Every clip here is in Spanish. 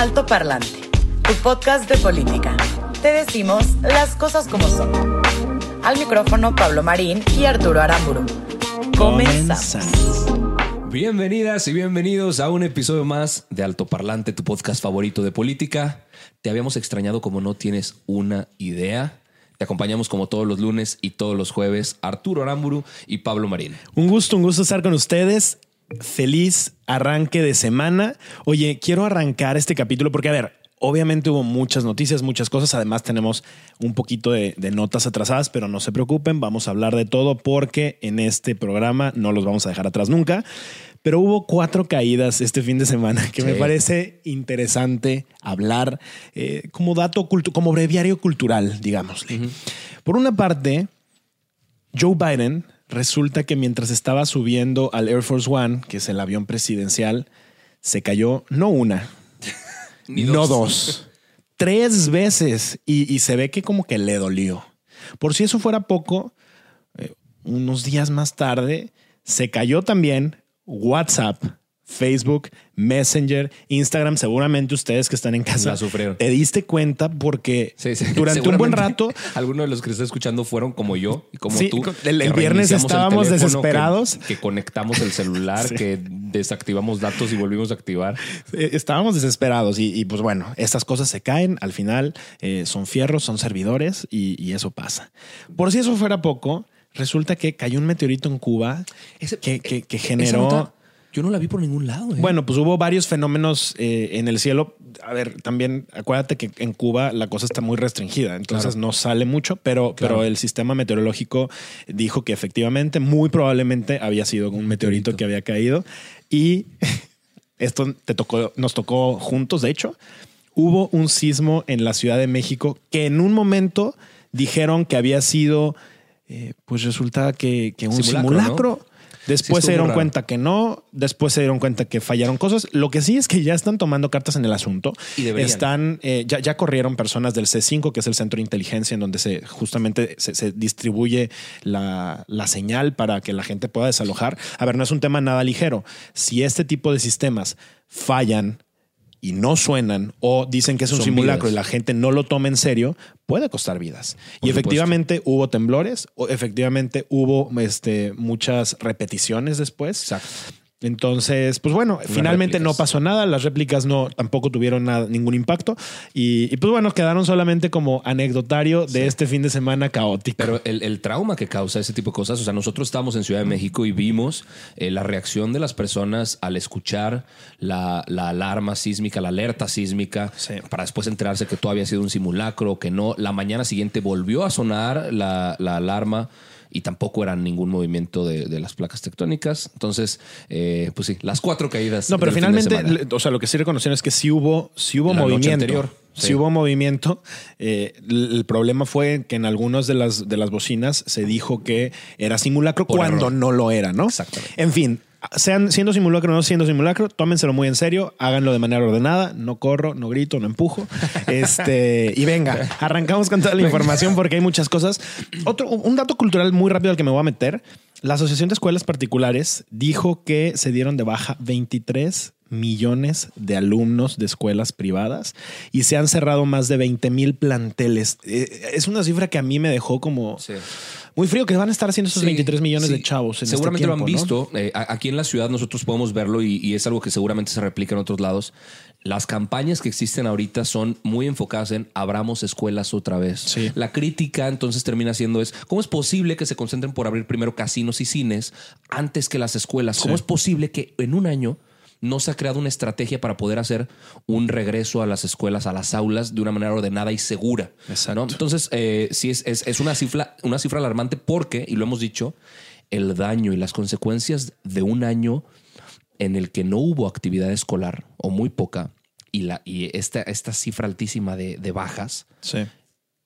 Alto Parlante, tu podcast de política. Te decimos las cosas como son. Al micrófono Pablo Marín y Arturo Aramburu. Comenzamos. Bienvenidas y bienvenidos a un episodio más de Alto Parlante, tu podcast favorito de política. Te habíamos extrañado como no tienes una idea. Te acompañamos como todos los lunes y todos los jueves Arturo Aramburu y Pablo Marín. Un gusto, un gusto estar con ustedes. Feliz arranque de semana. Oye, quiero arrancar este capítulo porque, a ver, obviamente hubo muchas noticias, muchas cosas. Además, tenemos un poquito de, de notas atrasadas, pero no se preocupen, vamos a hablar de todo porque en este programa no los vamos a dejar atrás nunca. Pero hubo cuatro caídas este fin de semana que me parece interesante hablar eh, como dato, como breviario cultural, digámosle. Por una parte, Joe Biden resulta que mientras estaba subiendo al Air Force One, que es el avión presidencial, se cayó no una, Ni no dos. dos, tres veces y, y se ve que como que le dolió. Por si eso fuera poco, eh, unos días más tarde se cayó también WhatsApp, Facebook, Messenger, Instagram. Seguramente ustedes que están en casa La sufrieron. te diste cuenta porque Sí, sí. durante un buen rato Algunos de los que está escuchando fueron como yo y como Sí, tú. el- viernes el estábamos teléfono, desesperados. Que, que conectamos el celular, Sí. que desactivamos datos y volvimos a activar. Eh, estábamos desesperados y, y, pues bueno, estas cosas se caen al final, eh, son fierros, son servidores y, y eso pasa. Por si eso fuera poco, resulta que cayó un meteorito en Cuba Ese- que, que- que Esa generó... yo no la vi por ningún lado. ¿eh? Bueno, pues hubo varios fenómenos eh, en el cielo. A ver, también acuérdate que en Cuba la cosa está muy restringida, entonces Claro. no sale mucho, pero, Claro. pero el sistema meteorológico dijo que efectivamente, muy probablemente había sido un meteorito que había caído y esto te tocó, nos tocó juntos, de hecho. Hubo un sismo en la Ciudad de México que en un momento dijeron que había sido, eh, pues resulta que, que un Simulacro, simulacro. ¿no? Después Sí, se dieron raro. cuenta que no, después se dieron cuenta que fallaron cosas. Lo que sí es que ya están tomando cartas en el asunto. Y deberían. Están, eh, ya, ya corrieron personas del C5, que es el centro de inteligencia, en donde se justamente se, se distribuye la, la señal para que la gente pueda desalojar. A ver, no es un tema nada ligero. Si este tipo de sistemas fallan y no suenan o dicen que es un Son simulacro vidas. y la gente no lo toma en serio, puede costar vidas. Por y supuesto. efectivamente hubo temblores, o efectivamente hubo este, muchas repeticiones después. Exacto. Entonces, pues bueno, finalmente no pasó nada, las réplicas no tampoco tuvieron nada- ningún impacto y, y, pues bueno, quedaron solamente como anecdotario de este fin de semana caótico. Pero el, el trauma que causa ese tipo de cosas, o sea, nosotros estábamos en Ciudad de México y vimos eh, la reacción de las personas al escuchar la, la alarma sísmica, la alerta sísmica, Sí. para después enterarse que todo había sido un simulacro, que no. La mañana siguiente volvió a sonar la, la alarma y tampoco era ningún movimiento de, de las placas tectónicas. Entonces, eh, pues sí, las cuatro caídas. No, pero finalmente, le- o sea, lo que sí reconocieron es que sí hubo, sí hubo La noche movimiento. anterior, Sí. sí. hubo movimiento. Eh, el, el problema fue que en algunas de las, de las bocinas se dijo que era simulacro Por cuando error. no lo era, ¿no? Exactamente. En fin, sean siendo simulacro o no siendo simulacro, tómenselo muy en serio, háganlo de manera ordenada, no corro, no grito, no empujo. Este, y venga, arrancamos con toda la información porque hay muchas cosas. Otro, un dato cultural muy rápido al que me voy a meter. La Asociación de Escuelas Particulares dijo que se dieron de baja 23 millones de alumnos de escuelas privadas y se han cerrado más de 20 mil planteles. Eh, Es una cifra que a mí me dejó como Sí. muy frío que van a estar haciendo esos Sí, 23 millones sí. de chavos. En este seguramente lo han visto. Eh, aquí en la ciudad nosotros podemos verlo y, y es algo que seguramente se replica en otros lados. Las campañas que existen ahorita son muy enfocadas en abramos escuelas otra vez. Sí. La crítica entonces termina siendo es cómo es posible que se concentren por abrir primero casinos y cines antes que las escuelas. ¿Cómo es posible que en un año no se ha creado una estrategia para poder hacer un regreso a las escuelas, a las aulas de una manera ordenada y segura. Exacto. ¿no? Entonces, eh, sí es, es, es una cifra, una cifra alarmante porque, y lo hemos dicho, el daño y las consecuencias de un año en el que no hubo actividad escolar o muy poca y, la, y esta, esta cifra altísima de, de bajas, Sí.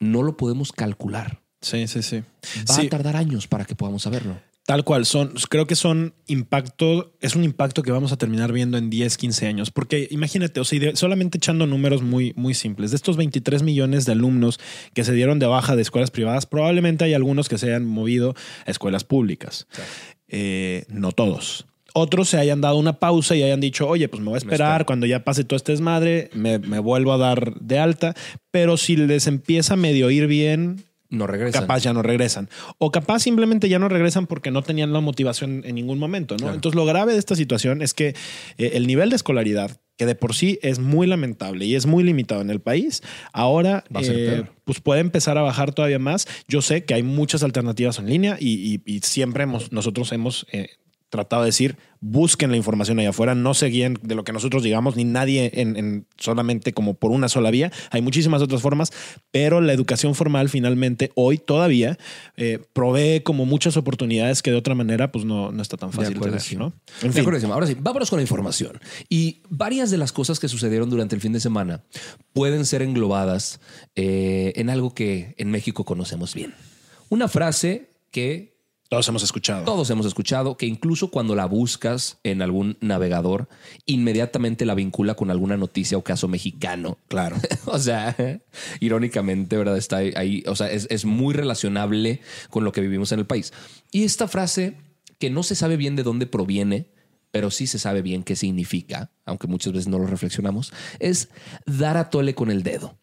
no lo podemos calcular. Sí, sí, sí. Va Sí, a tardar años para que podamos saberlo. Tal cual, son, creo que son impacto, es un impacto que vamos a terminar viendo en 10, 15 años, porque imagínate, o sea, solamente echando números muy, muy simples, de estos 23 millones de alumnos que se dieron de baja de escuelas privadas, probablemente hay algunos que se hayan movido a escuelas públicas, Eh, no todos. Otros se hayan dado una pausa y hayan dicho, oye, pues me voy a esperar, cuando ya pase todo este desmadre, me, me vuelvo a dar de alta, pero si les empieza a medio ir bien, No regresan. capaz ya no regresan. O capaz simplemente ya no regresan porque no tenían la motivación en ningún momento. ¿no? Claro. Entonces, lo grave de esta situación es que eh, el nivel de escolaridad, que de por sí es muy lamentable y es muy limitado en el país, ahora Va a ser eh, pues puede empezar a bajar todavía más. Yo sé que hay muchas alternativas en línea y, y- y siempre hemos, nosotros hemos eh, tratado de decir, busquen la información allá afuera, no se guíen de lo que nosotros digamos, ni nadie en, en solamente como por una sola vía. Hay muchísimas otras formas, pero la educación formal finalmente hoy todavía eh, provee como muchas oportunidades que de otra manera pues no, no está tan De fácil acuerdo, tener, sí. ¿no? De En fin, acuerdo, Ahora sí, vámonos con la información. Y varias de las cosas que sucedieron durante el fin de semana pueden ser englobadas eh, en algo que en México conocemos bien. Una frase que todos hemos escuchado. todos hemos escuchado, que incluso cuando la buscas en algún navegador, inmediatamente la vincula con alguna noticia o caso mexicano. Claro. o sea, irónicamente, ¿verdad? Está ahí, o sea, es, es muy relacionable con lo que vivimos en el país. Y esta frase, que no se sabe bien de dónde proviene, pero sí se sabe bien qué significa, aunque muchas veces no lo reflexionamos, es dar a tole con el dedo.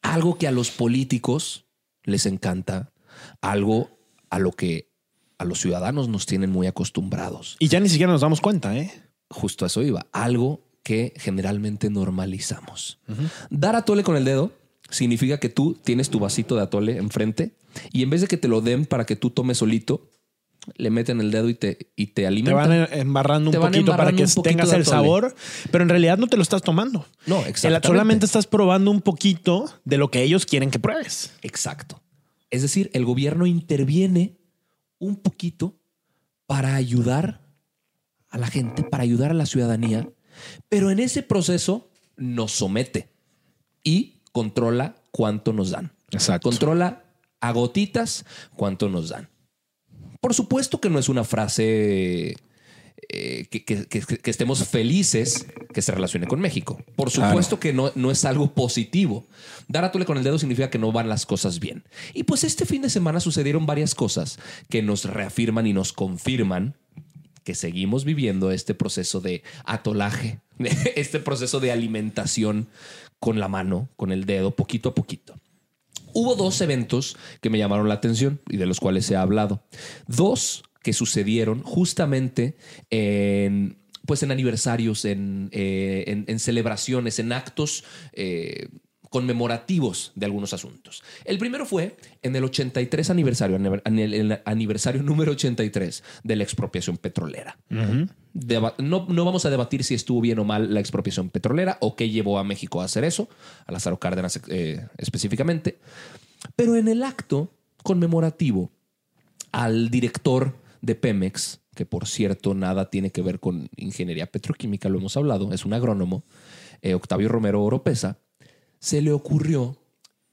Algo que a los políticos les encanta, algo a lo que a los ciudadanos nos tienen muy acostumbrados. Y ya ni siquiera nos damos cuenta, ¿eh? Justo a eso iba. Algo que generalmente normalizamos. Dar atole con el dedo significa que tú tienes tu vasito de atole enfrente y en vez de que te lo den para que tú tomes solito, le meten el dedo y te, y te Te alimentan. van embarrando Te un van poquito para que poquito tengas el sabor, pero en realidad no te lo estás tomando. No, exactamente. Solamente estás probando un poquito de lo que ellos quieren que pruebes. Exacto. Es decir, el gobierno interviene un poquito para ayudar a la gente, para ayudar a la ciudadanía, pero en ese proceso nos somete y controla cuánto nos dan. Exacto. Controla a gotitas cuánto nos dan. Por supuesto que no es una frase eh, que, que- que- que estemos felices que se relacione con México. Por supuesto que no, no es algo positivo. Dar a tole con el dedo significa que no van las cosas bien. Y pues este fin de semana sucedieron varias cosas que nos reafirman y nos confirman que seguimos viviendo este proceso de atolaje, este proceso de alimentación con la mano, con el dedo, poquito a poquito. Hubo dos eventos que me llamaron la atención y de los cuales se ha hablado. Dos que sucedieron justamente en, pues en aniversarios, en, eh, en- en celebraciones, en actos eh, conmemorativos de algunos asuntos. El primero fue en el 83 aniversario, en el, aniversario número 83 de la expropiación petrolera. Deba- no, no vamos a debatir si estuvo bien o mal la expropiación petrolera o qué llevó a México a hacer eso, a Lázaro Cárdenas eh, específicamente. Pero en el acto conmemorativo al director de Pemex, que por cierto nada tiene que ver con ingeniería petroquímica, lo hemos hablado, es un agrónomo, eh, Octavio Romero Oropesa, se le ocurrió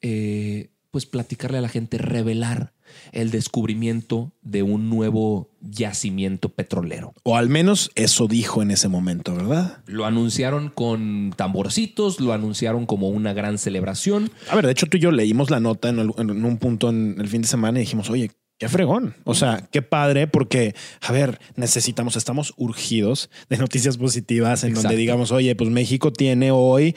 eh, pues platicarle a la gente, revelar el descubrimiento de un nuevo yacimiento petrolero. O al menos eso dijo en ese momento, ¿verdad? Lo anunciaron con tamborcitos, lo anunciaron como una gran celebración. A ver, de hecho tú y yo leímos la nota en, el- en un punto en el fin de semana y dijimos, oye, qué fregón. O sea, qué padre porque, a ver, necesitamos, estamos urgidos de noticias positivas en Exacto. donde digamos, oye, pues México tiene hoy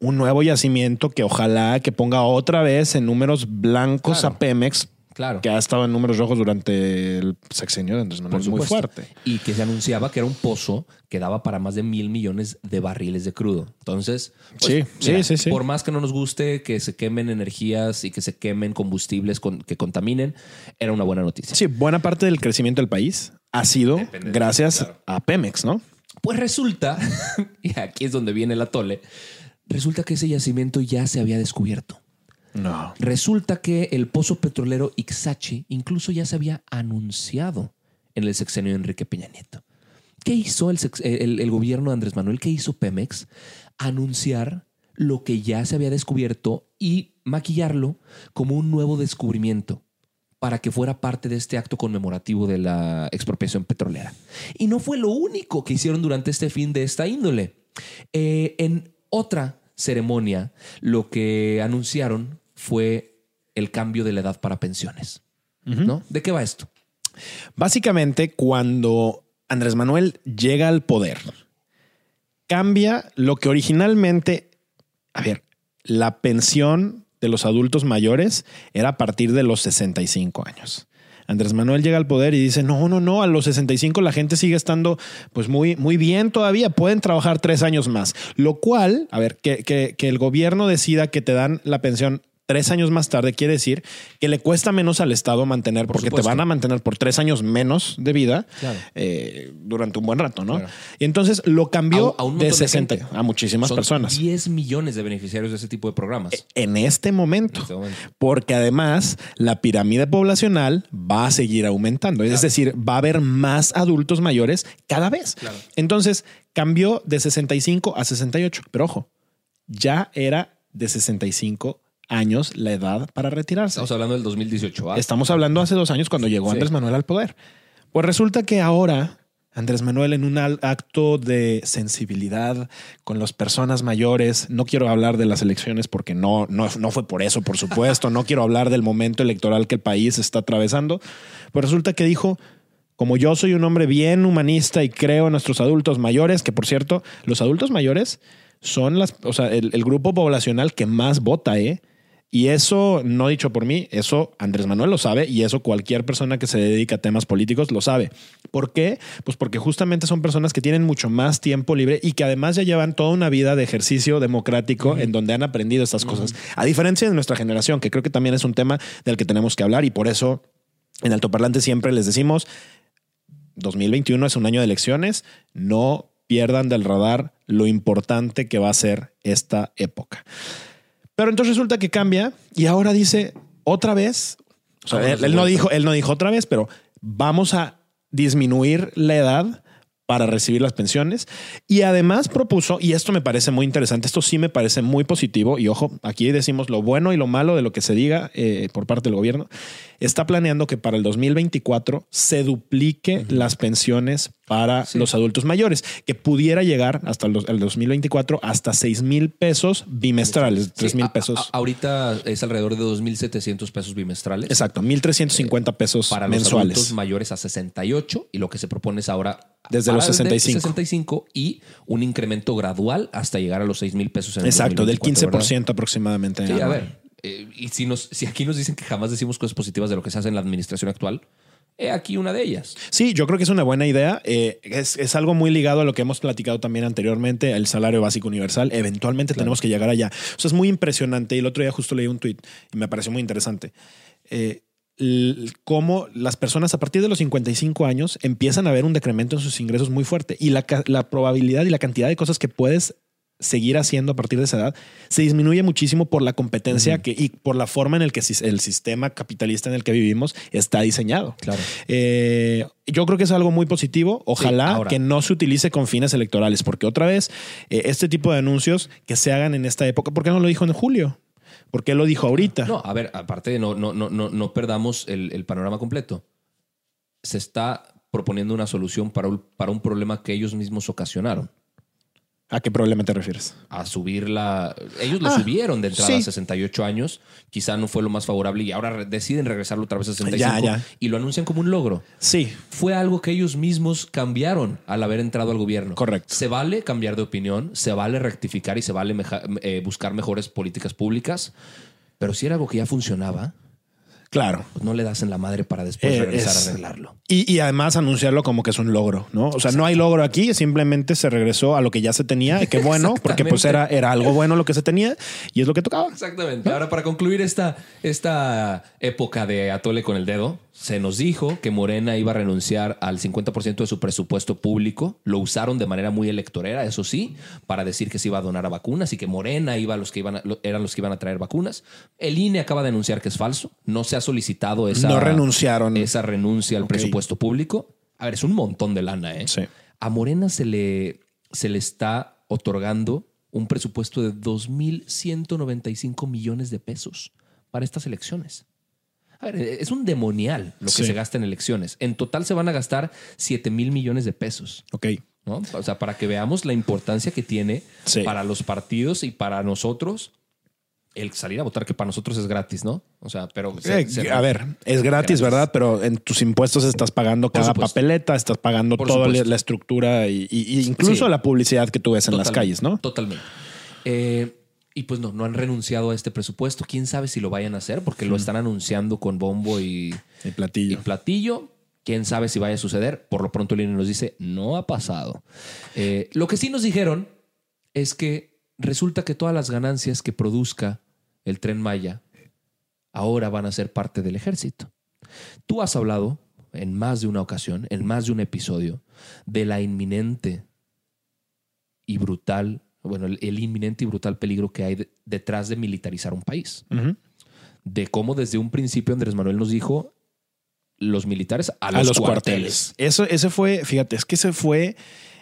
un nuevo yacimiento que ojalá que ponga otra vez en números blancos Claro. a Pemex, Claro. que ha estado en números rojos durante el sexenio de Andrés Manuel, muy fuerte. Y que se anunciaba que era un pozo que daba para más de mil millones de barriles de crudo. Entonces, pues, Sí, sí, sí, sí. Por más que no nos guste que se quemen energías y que se quemen combustibles con- que contaminen, era una buena noticia. Sí, buena parte del crecimiento del país ha sido Depende gracias claro. a Pemex, ¿no? Pues resulta, y aquí es donde viene el atole, resulta que ese yacimiento ya se había descubierto. No. Resulta que el pozo petrolero Ixachi incluso ya se había anunciado en el sexenio de Enrique Peña Nieto. ¿Qué hizo el, gobierno de Andrés Manuel? ¿Qué hizo Pemex? Anunciar lo que ya se había descubierto y maquillarlo como un nuevo descubrimiento para que fuera parte de este acto conmemorativo de la expropiación petrolera. Y no fue lo único que hicieron durante este fin de esta índole. Eh, en otra ceremonia, lo que anunciaron fue el cambio de la edad para pensiones. ¿No? ¿De qué va esto? Básicamente, cuando Andrés Manuel llega al poder, cambia lo que originalmente, a ver, la pensión de los adultos mayores era a partir de los 65 años. Andrés Manuel llega al poder y dice, no, no, no, a los 65 la gente sigue estando pues muy, muy bien todavía, pueden trabajar tres años más. Lo cual, a ver, que, que- que el gobierno decida que te dan la pensión tres años más tarde quiere decir que le cuesta menos al Estado mantener, Por porque supuesto. te van a mantener por tres años menos de vida Claro. eh, durante un buen rato, ¿no? Claro. Y entonces lo cambió A- a de montón de 60 gente. a muchísimas Son personas. 10 millones de beneficiarios de ese tipo de programas. En este momento, En este momento. porque además la pirámide poblacional va a seguir aumentando. Es decir, va a haber más adultos mayores cada vez. Entonces cambió de 65 a 68. Pero ojo, ya era de 65 años la edad para retirarse. Estamos hablando del 2018. ¿va? Estamos hablando hace dos años cuando llegó Sí. Andrés Manuel al poder. Pues resulta que ahora Andrés Manuel en un acto de sensibilidad con las personas mayores, no quiero hablar de las elecciones porque no, no, no fue por eso, por supuesto, no quiero hablar del momento electoral que el país está atravesando, pues resulta que dijo, como yo soy un hombre bien humanista y creo en nuestros adultos mayores, que por cierto, los adultos mayores son las, o sea, el, el grupo poblacional que más vota, ¿eh? Y eso no dicho por mí, eso Andrés Manuel lo sabe y eso cualquier persona que se dedica a temas políticos lo sabe. ¿Por qué? Pues porque justamente son personas que tienen mucho más tiempo libre y que además ya llevan toda una vida de ejercicio democrático en donde han aprendido estas cosas. A diferencia de nuestra generación, que creo que también es un tema del que tenemos que hablar y por eso en Altoparlante siempre les decimos 2021 es un año de elecciones, no pierdan del radar lo importante que va a ser esta época. Pero entonces resulta que cambia y ahora dice otra vez, o sea, Vámonos él, no dijo, él no dijo otra vez, pero vamos a disminuir la edad para recibir las pensiones y además propuso, y esto me parece muy interesante, esto sí me parece muy positivo, y ojo, aquí decimos lo bueno y lo malo de lo que se diga eh, por parte del gobierno, está planeando que para el 2024 se duplique las pensiones para Sí. los adultos mayores, que pudiera llegar hasta el, dos- el 2024 hasta 6 mil pesos bimestrales, 3 Sí, mil pesos. a- ahorita es alrededor de 2.700 pesos bimestrales. Exacto, 1.350 pesos Para los mensuales. adultos mayores a 68 y lo que se propone es ahora Desde los 65. 65 y un incremento gradual hasta llegar a los 6 mil pesos en el Exacto, del 2024, 15% aproximadamente. ¿verdad? Sí, a ver. eh, y si, nos, si aquí nos dicen que jamás decimos cosas positivas de lo que se hace en la administración actual, he aquí una de ellas. Sí, yo creo que es una buena idea. Eh, es, es algo muy ligado a lo que hemos platicado también anteriormente, el salario básico universal. Eventualmente tenemos que llegar allá. O sea, es muy impresionante. Y el otro día justo leí un tweet y me pareció muy interesante. Eh, cómo las personas a partir de los 55 años empiezan a ver un decremento en sus ingresos muy fuerte y la, probabilidad y la cantidad de cosas que puedes seguir haciendo a partir de esa edad se disminuye muchísimo por la competencia que, y por la forma en el que el sistema capitalista en el que vivimos está diseñado. Claro. Eh, yo creo que es algo muy positivo. Ojalá que no se utilice con fines electorales, porque otra vez, eh, este tipo de anuncios que se hagan en esta época, ¿por qué no lo dijo en julio? ¿Por qué lo dijo ahorita? No, a ver, aparte, no, no, no, no perdamos el, el panorama completo. Se está proponiendo una solución para un, para un problema que ellos mismos ocasionaron. ¿A qué problema te refieres? A subir la. Ellos lo Ah, subieron de entrada sí. a 68 años. Quizá no fue lo más favorable y ahora deciden regresarlo otra vez a 65 Ya, ya. y lo anuncian como un logro. Sí, Fue algo que ellos mismos cambiaron al haber entrado al gobierno. Correcto. Se vale cambiar de opinión, se vale rectificar y se vale meja- eh, buscar mejores políticas públicas. Pero si era algo que ya funcionaba, claro. pues no le das en la madre para después Eh, regresar es- a arreglarlo. Y, y además anunciarlo como que es un logro, ¿no? O sea, no hay logro aquí, simplemente se regresó a lo que ya se tenía. y Qué bueno, porque pues era, era algo bueno lo que se tenía y es lo que tocaba. Exactamente. Ahora, para concluir esta, esta época de atole con el dedo, se nos dijo que Morena iba a renunciar al 50% de su presupuesto público. Lo usaron de manera muy electorera, eso sí, para decir que se iba a donar a vacunas y que Morena iba a los que iban a- eran los que iban a traer vacunas. El INE acaba de anunciar que es falso. No se ha solicitado esa, No renunciaron. esa renuncia al presupuesto público. A ver, es un montón de lana, ¿eh? Sí. A Morena se le, se le está otorgando un presupuesto de 2.195 millones de pesos para estas elecciones. A ver, es un demonial lo que Sí. se gasta en elecciones. En total se van a gastar 7 mil millones de pesos. Ok. ¿no? O sea, para que veamos la importancia que tiene Sí. para los partidos y para nosotros el salir a votar, que para nosotros es gratis, ¿no? O sea, pero... se- Eh, se- a ver, es gratis, Gratis. ¿verdad? Pero en tus impuestos estás pagando cada papeleta, estás pagando Por toda la, supuesto. la estructura y, y- y incluso Sí. la publicidad que tú ves en las calles, ¿no? Totalmente. Eh, y pues no, no han renunciado a este presupuesto. ¿Quién sabe si lo vayan a hacer? Porque lo están anunciando con bombo y, El y platillo. platillo. ¿Quién sabe si vaya a suceder? Por lo pronto el INE nos dice, no ha pasado. Eh, lo que sí nos dijeron es que resulta que todas las ganancias que produzca el tren Maya ahora van a ser parte del ejército. Tú has hablado en más de una ocasión, en más de un episodio, de la inminente y brutal, bueno, el, el inminente y brutal peligro que hay de- detrás de militarizar un país. De cómo desde un principio Andrés Manuel nos dijo los militares a a los, los, cuarteles. cuarteles. Eso, ese fue, fíjate, es que ese fue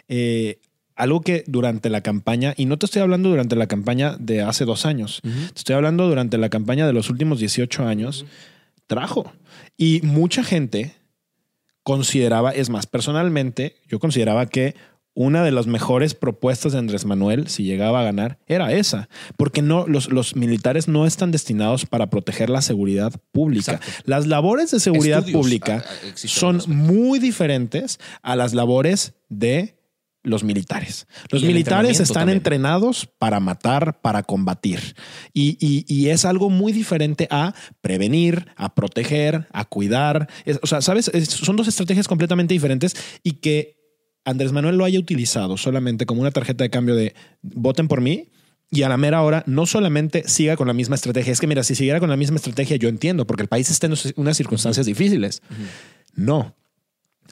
eh, algo que durante la campaña, y no te estoy hablando durante la campaña de hace dos años, te estoy hablando durante la campaña de los últimos 18 años, trajo. Y mucha gente consideraba, es más, personalmente, yo consideraba que una de las mejores propuestas de Andrés Manuel, si llegaba a ganar, era esa, porque no, los, los militares no están destinados para proteger la seguridad pública. Exacto. Las labores de seguridad Estudios, pública ah, ah, son muy diferentes a las labores de los militares. Los militares están también. entrenados para matar, para combatir. Y, y- y es algo muy diferente a prevenir, a proteger, a cuidar. Es- o sea, ¿sabes? Es- son dos estrategias completamente diferentes y que Andrés Manuel lo haya utilizado solamente como una tarjeta de cambio de voten por mí. Y a la mera hora no solamente siga con la misma estrategia. Es que mira, si siguiera con la misma estrategia, yo entiendo, porque el país está en unas circunstancias difíciles. No.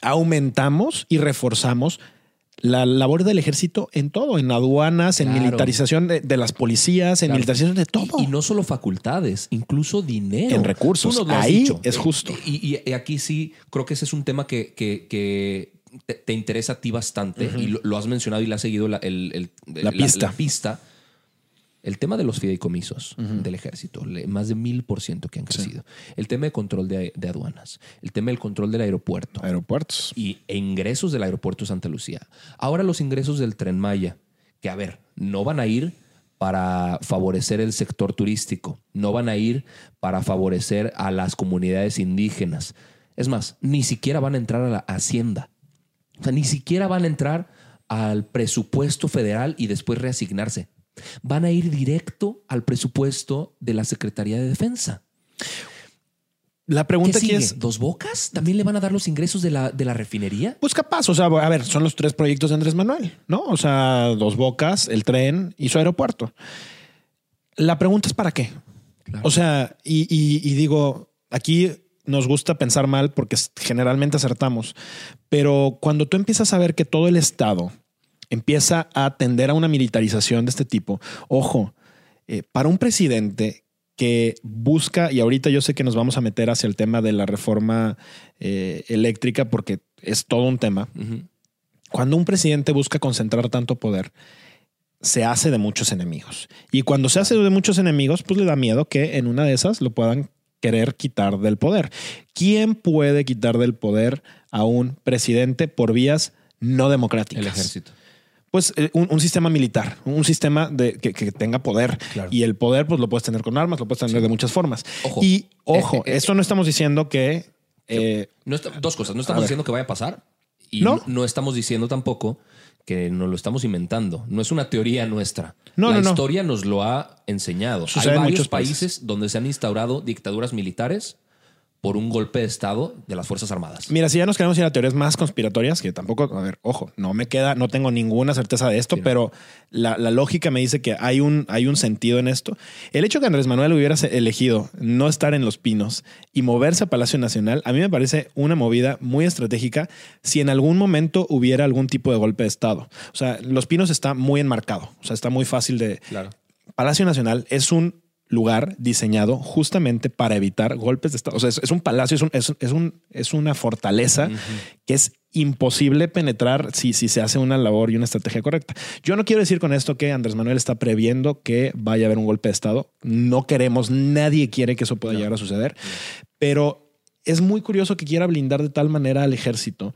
Aumentamos y reforzamos la labor del ejército en todo, en aduanas, en Claro. militarización de, de las policías, en Claro. militarización de todo. Y, y no solo facultades, incluso dinero. En recursos. Ahí dicho. es justo. Y, y- y aquí sí, creo que ese es un tema que, que- que te, te interesa a ti bastante y lo, lo has mencionado y le has seguido la, el- el- La pista. pista. El tema de los fideicomisos del ejército, más de mil por ciento que han crecido. El tema de control de, de aduanas, el tema del control del aeropuerto Aeropuertos. y, e ingresos del aeropuerto de Santa Lucía. Ahora los ingresos del tren Maya, que a ver, no van a ir para favorecer el sector turístico, no van a ir para favorecer a las comunidades indígenas. Es más, ni siquiera van a entrar a la hacienda. O sea, ni siquiera van a entrar al presupuesto federal y después reasignarse. Van a ir directo al presupuesto de la Secretaría de Defensa. La ¿Qué pregunta aquí es, ¿Dos bocas? ¿También le van a dar los ingresos de la, de la refinería? pues capaz, o sea, a ver, son los tres proyectos de Andrés Manuel, ¿no? O sea, dos bocas, el tren y su aeropuerto. La pregunta es para qué. O sea, y, y- y digo, aquí nos gusta pensar mal porque generalmente acertamos, pero cuando tú empiezas a ver que todo el Estado empieza a atender a una militarización de este tipo, ojo, eh, para un presidente que busca, y ahorita yo sé que nos vamos a meter hacia el tema de la reforma eh, eléctrica porque es todo un tema, cuando un presidente busca concentrar tanto poder, se hace de muchos enemigos. Y cuando se hace de muchos enemigos, pues le da miedo que en una de esas lo puedan querer quitar del poder. ¿Quién puede quitar del poder a un presidente por vías no democráticas? El ejército. Pues eh, un, un sistema militar, un sistema de, que, que tenga poder. Claro. Y el poder, pues lo puedes tener con armas, lo puedes tener de muchas formas. Ojo. Y ojo, Eh, eh, esto no estamos diciendo que eh, No está- dos cosas. No estamos diciendo que vaya a pasar y no. no estamos diciendo tampoco que nos lo estamos inventando. No es una teoría nuestra. No, La no, no. historia nos lo ha enseñado. Sucede Hay varios países. donde se han instaurado dictaduras militares por un golpe de Estado de las Fuerzas Armadas. Mira, si ya nos queremos ir a teorías más conspiratorias, que tampoco, a ver, ojo, no me queda, no tengo ninguna certeza de esto, Sí, pero la, la lógica me dice que hay un, hay un sentido en esto. El hecho que Andrés Manuel hubiera elegido no estar en Los Pinos y moverse a Palacio Nacional, a mí me parece una movida muy estratégica si en algún momento hubiera algún tipo de golpe de Estado. O sea, Los Pinos está muy enmarcado, o sea, está muy fácil de, Claro. Palacio Nacional es un lugar diseñado justamente para evitar golpes de Estado. O sea, es, es un palacio, es, un, es, es un, es una fortaleza que es imposible penetrar si, si se hace una labor y una estrategia correcta. Yo no quiero decir con esto que Andrés Manuel está previendo que vaya a haber un golpe de Estado. No queremos, nadie quiere que eso pueda llegar a suceder, pero es muy curioso que quiera blindar de tal manera al ejército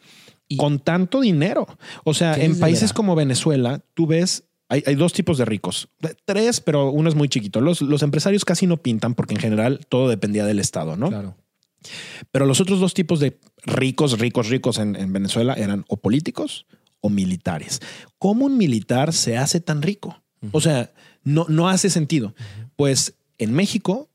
con tanto dinero. O sea, ¿Qué en países como Venezuela, tú ves, hay, hay dos tipos de ricos. Tres, pero uno es muy chiquito. Los, los empresarios casi no pintan porque en general todo dependía del Estado, ¿no? Claro. Pero los otros dos tipos de ricos, ricos, ricos en, en Venezuela eran o políticos o militares. ¿Cómo un militar se hace tan rico? O sea, no, no hace sentido. Pues en México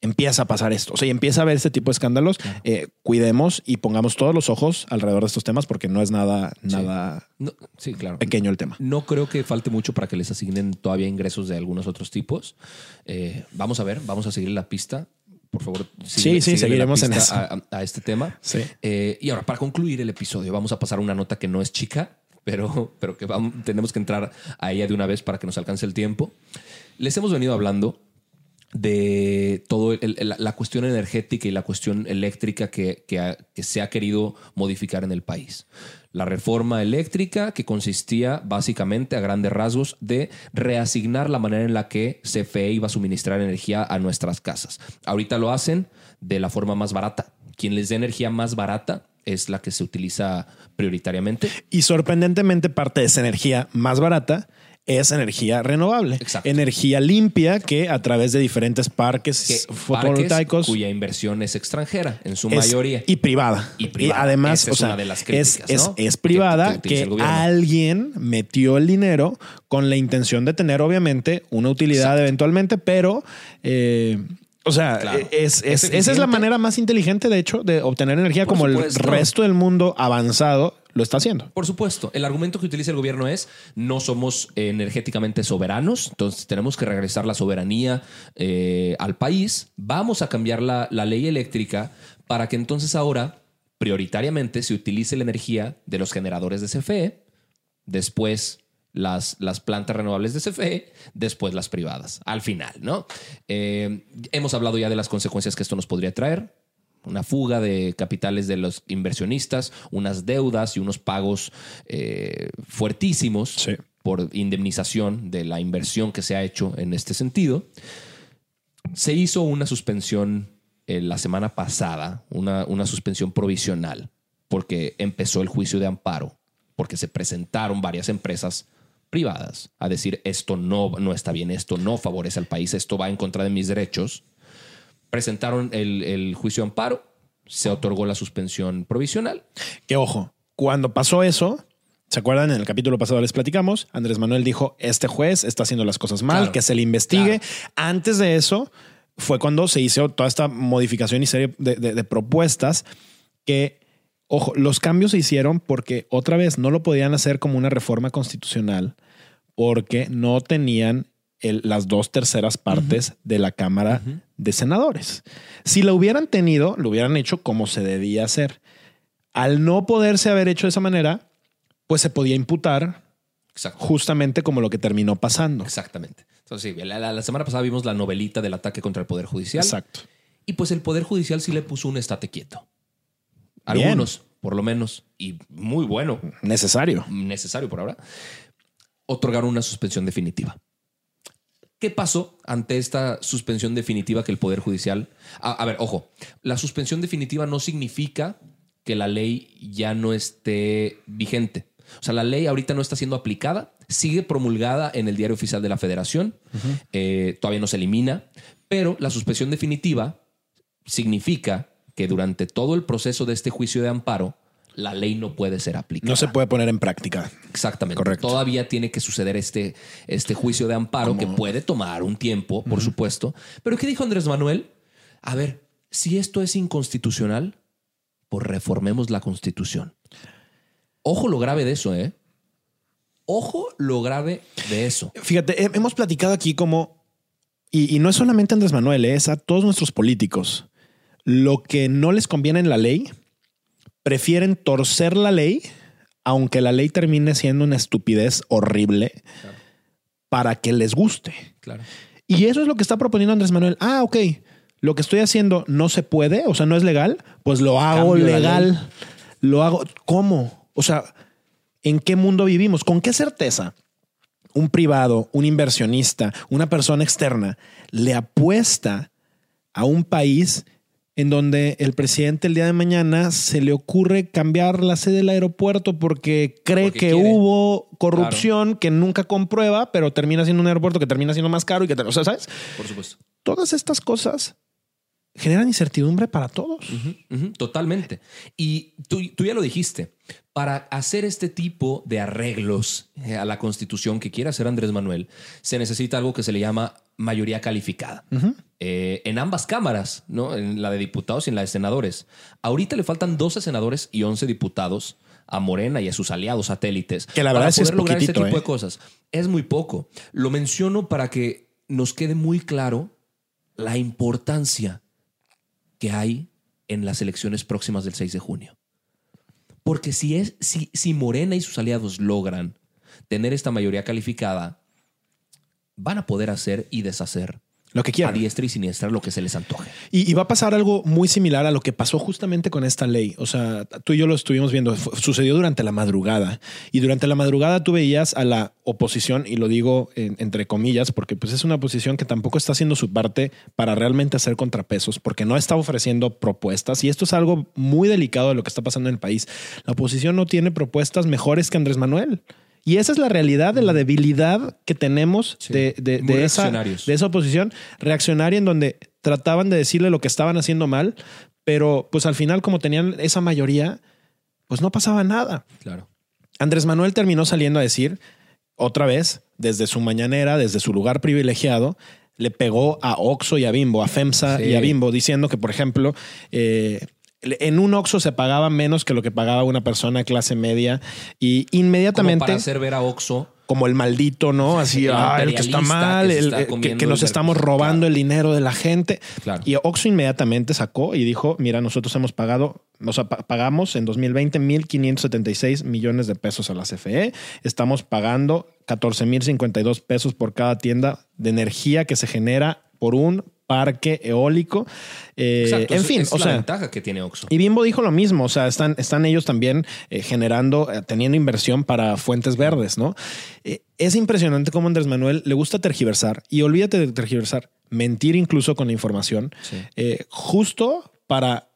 empieza a pasar esto. O sea, y empieza a haber este tipo de escándalos. Eh, cuidemos y pongamos todos los ojos alrededor de estos temas porque no es nada, nada No, sí, claro. pequeño el tema. No creo que falte mucho para que les asignen todavía ingresos de algunos otros tipos. Eh, vamos a ver, vamos a seguir la pista. Por favor, Sí, sí, la seguiremos en A, a este tema. Sí. Eh, y ahora, para concluir el episodio, vamos a pasar una nota que no es chica, pero, pero que vamos- tenemos que entrar a ella de una vez para que nos alcance el tiempo. Les hemos venido hablando de el- la cuestión energética y la cuestión eléctrica que, que se ha querido modificar en el país. La reforma eléctrica que consistía básicamente a grandes rasgos de reasignar la manera en la que CFE iba a suministrar energía a nuestras casas. Ahorita lo hacen de la forma más barata. Quien les dé energía más barata es la que se utiliza prioritariamente. Y sorprendentemente parte de esa energía más barata es energía renovable. Exacto. Energía limpia que a través de diferentes parques Que fotovoltaicos parques cuya inversión es extranjera en su es- mayoría. y privada. Y privada. además, Esa o es sea, una de las es, críticas, es, ¿no? es Que- privada que alguien metió el dinero con la intención de tener, obviamente, una utilidad Exacto. eventualmente, pero eh, o sea, Claro. es, es- ¿Es esa es la manera más inteligente, de hecho, de obtener energía Por como supuesto. el resto del mundo avanzado lo está haciendo. Por supuesto, el argumento que utiliza el gobierno es no somos eh, energéticamente soberanos, entonces tenemos que regresar la soberanía eh, al país, vamos a cambiar la, la ley eléctrica para que entonces ahora prioritariamente se utilice la energía de los generadores de CFE, después las, las plantas renovables de CFE, después las privadas, al final, ¿no? Eh, hemos hablado ya de las consecuencias que esto nos podría traer. Una fuga de capitales de los inversionistas, unas deudas y unos pagos eh, fuertísimos Sí. por indemnización de la inversión que se ha hecho en este sentido. Se hizo una suspensión eh, la semana pasada, una, una suspensión provisional, porque empezó el juicio de amparo, porque se presentaron varias empresas privadas a decir esto no, no está bien, esto no favorece al país, esto va en contra de mis derechos. Presentaron el, el juicio de amparo, se otorgó la suspensión provisional. Que ojo, cuando pasó eso, ¿se acuerdan? En el capítulo pasado les platicamos. Andrés Manuel dijo: Este juez está haciendo las cosas mal, Claro, que se le investigue. claro. Antes de eso, fue cuando se hizo toda esta modificación y serie de, de- de propuestas que, ojo, los cambios se hicieron porque otra vez no lo podían hacer como una reforma constitucional porque no tenían el- las dos terceras partes de la Cámara de Senadores. Si la hubieran tenido, lo hubieran hecho como se debía hacer. Al no poderse haber hecho de esa manera, pues se podía imputar justamente como lo que terminó pasando. Exactamente. Entonces, sí, la, la- la semana pasada vimos la novelita del ataque contra el Poder Judicial. Exacto. Y pues el Poder Judicial sí le puso un estate quieto. Bien. Algunos, por lo menos, y muy bueno, Necesario. necesario por ahora, otorgaron una suspensión definitiva. ¿Qué pasó ante esta suspensión definitiva que el Poder Judicial... A, a ver, ojo, la suspensión definitiva no significa que la ley ya no esté vigente. O sea, la ley ahorita no está siendo aplicada, sigue promulgada en el Diario Oficial de la Federación, eh, todavía no se elimina, pero la suspensión definitiva significa que durante todo el proceso de este juicio de amparo, la ley no puede ser aplicada. No se puede poner en práctica. Exactamente. Correcto. Todavía tiene que suceder este, este juicio de amparo que puede tomar un tiempo, por supuesto. Pero ¿qué dijo Andrés Manuel? A ver, si esto es inconstitucional, pues reformemos la constitución. Ojo lo grave de eso, ¿eh? Ojo lo grave de eso. Fíjate, he- hemos platicado aquí como, y, y no es solamente Andrés Manuel, eh, es a todos nuestros políticos. Lo que no les conviene en la ley, prefieren torcer la ley, aunque la ley termine siendo una estupidez horrible, para que les guste. Claro. Y eso es lo que está proponiendo Andrés Manuel. Ah, ok. Lo que estoy haciendo no se puede, o sea, no es legal, pues lo hago Cambio legal. Lo hago. ¿Cómo? O sea, ¿en qué mundo vivimos? ¿Con qué certeza un privado, un inversionista, una persona externa le apuesta a un país en donde el presidente el día de mañana se le ocurre cambiar la sede del aeropuerto porque cree Porque que quiere. hubo corrupción que nunca comprueba, pero termina siendo un aeropuerto que termina siendo más caro y que, te- o sea, ¿sabes? Por supuesto. Todas estas cosas generan incertidumbre para todos. Totalmente. Y tú, tú ya lo dijiste, para hacer este tipo de arreglos eh, a la constitución que quiere hacer Andrés Manuel, se necesita algo que se le llama mayoría calificada. Eh, en ambas cámaras, ¿no? en la de diputados y en la de senadores. Ahorita le faltan 12 senadores y 11 diputados a Morena y a sus aliados satélites. Que la para verdad es que es poder lograr este tipo ¿eh? de cosas. Es muy poco. Lo menciono para que nos quede muy claro la importancia que hay en las elecciones próximas del 6 de junio. Porque si, es, si, si Morena y sus aliados logran tener esta mayoría calificada, van a poder hacer y deshacer Lo que a quieran. diestra y siniestra lo que se les antoje. Y, y va a pasar algo muy similar a lo que pasó justamente con esta ley. O sea, tú y yo lo estuvimos viendo. Sucedió durante la madrugada. Y durante la madrugada tú veías a la oposición, y lo digo en- entre comillas, porque pues es una oposición que tampoco está haciendo su parte para realmente hacer contrapesos, porque no está ofreciendo propuestas. Y esto es algo muy delicado de lo que está pasando en el país. La oposición no tiene propuestas mejores que Andrés Manuel. Y esa es la realidad de la debilidad que tenemos Sí. de, de- esa, de esa oposición reaccionaria en donde trataban de decirle lo que estaban haciendo mal, pero pues al final como tenían esa mayoría, pues no pasaba nada. Claro. Andrés Manuel terminó saliendo a decir otra vez, desde su mañanera, desde su lugar privilegiado, le pegó a Oxo y a Bimbo, a FEMSA Sí. y a Bimbo, diciendo que, por ejemplo, eh, en un Oxo se pagaba menos que lo que pagaba una persona de clase media y Como inmediatamente para hacer ver a Oxo como el maldito, ¿no? Así, El ah, el que está mal, que el- eh, que, comiendo que nos el estamos robando Claro. el dinero de la gente. Claro. Y Oxxo inmediatamente sacó y dijo, mira, nosotros hemos pagado, o sea, pa- pagamos en 2020 1.576 millones de pesos a la CFE. Estamos pagando 14.052 pesos por cada tienda de energía que se genera por un parque eólico. Eh, Exacto, en fin, es o la sea, ventaja que tiene Oxo. y Bimbo dijo lo mismo, o sea, están, están ellos también eh, generando, eh, teniendo inversión para fuentes verdes, ¿no? Es impresionante cómo Andrés Manuel le gusta tergiversar y olvídate de tergiversar, mentir incluso con la información, Sí. justo para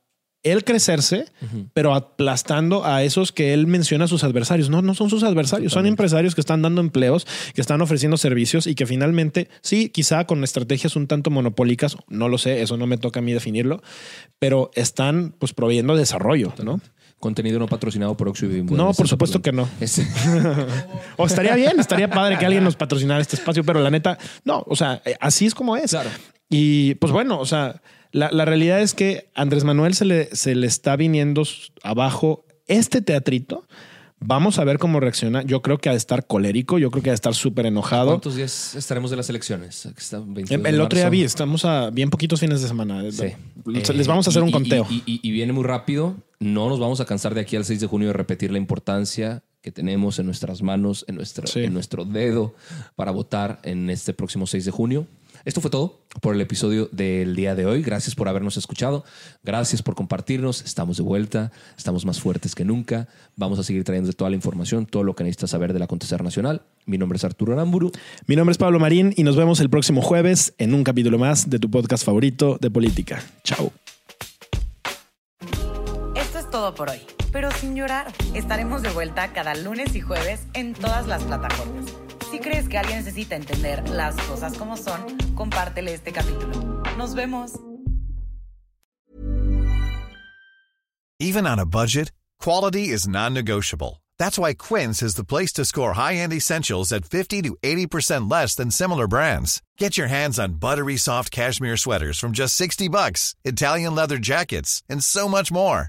él crecerse, pero aplastando a esos que él menciona sus adversarios. No, no son sus adversarios, son empresarios que están dando empleos, que están ofreciendo servicios y que finalmente, sí, quizá con estrategias un tanto monopólicas, no lo sé, eso no me toca a mí definirlo, pero están pues proveyendo desarrollo, ¿no? Contenido no patrocinado por Oxo y Bimbo. No, por supuesto que no. Es- O estaría bien, estaría padre que alguien nos patrocinara este espacio, pero la neta, no, o sea, eh, así es como es. Claro. Y pues bueno, o sea, la, la realidad es que Andrés Manuel se le, se le está viniendo abajo este teatrito. Vamos a ver cómo reacciona. Yo creo que ha de estar colérico, yo creo que ha de estar súper enojado. ¿Cuántos días estaremos de las elecciones? Aquí está, 22 El, otro día vi, estamos a bien poquitos fines de semana. Sí. Les Eh, vamos a hacer un y- conteo. Y, y- y viene muy rápido. No nos vamos a cansar de aquí al 6 de junio de repetir la importancia que tenemos en nuestras manos, en, nuestra, Sí. en nuestro dedo para votar en este próximo 6 de junio. Esto fue todo por el episodio del día de hoy. Gracias por habernos escuchado. Gracias por compartirnos. Estamos de vuelta. Estamos más fuertes que nunca. Vamos a seguir trayendo toda la información, todo lo que necesitas saber del acontecer nacional. Mi nombre es Arturo Aramburu. Mi nombre es Pablo Marín y nos vemos el próximo jueves en un capítulo más de tu podcast favorito de política. Chao. Esto es todo por hoy, pero sin llorar. Estaremos de vuelta cada lunes y jueves en todas las plataformas. Si crees que alguien necesita entender las cosas como son, compártele este capítulo. Nos vemos. Even on a budget, quality is non-negotiable. That's why Quince is the place to score high-end essentials at 50 to 80% less than similar brands. Get your hands on buttery soft cashmere sweaters from just 60 bucks, Italian leather jackets, and so much more.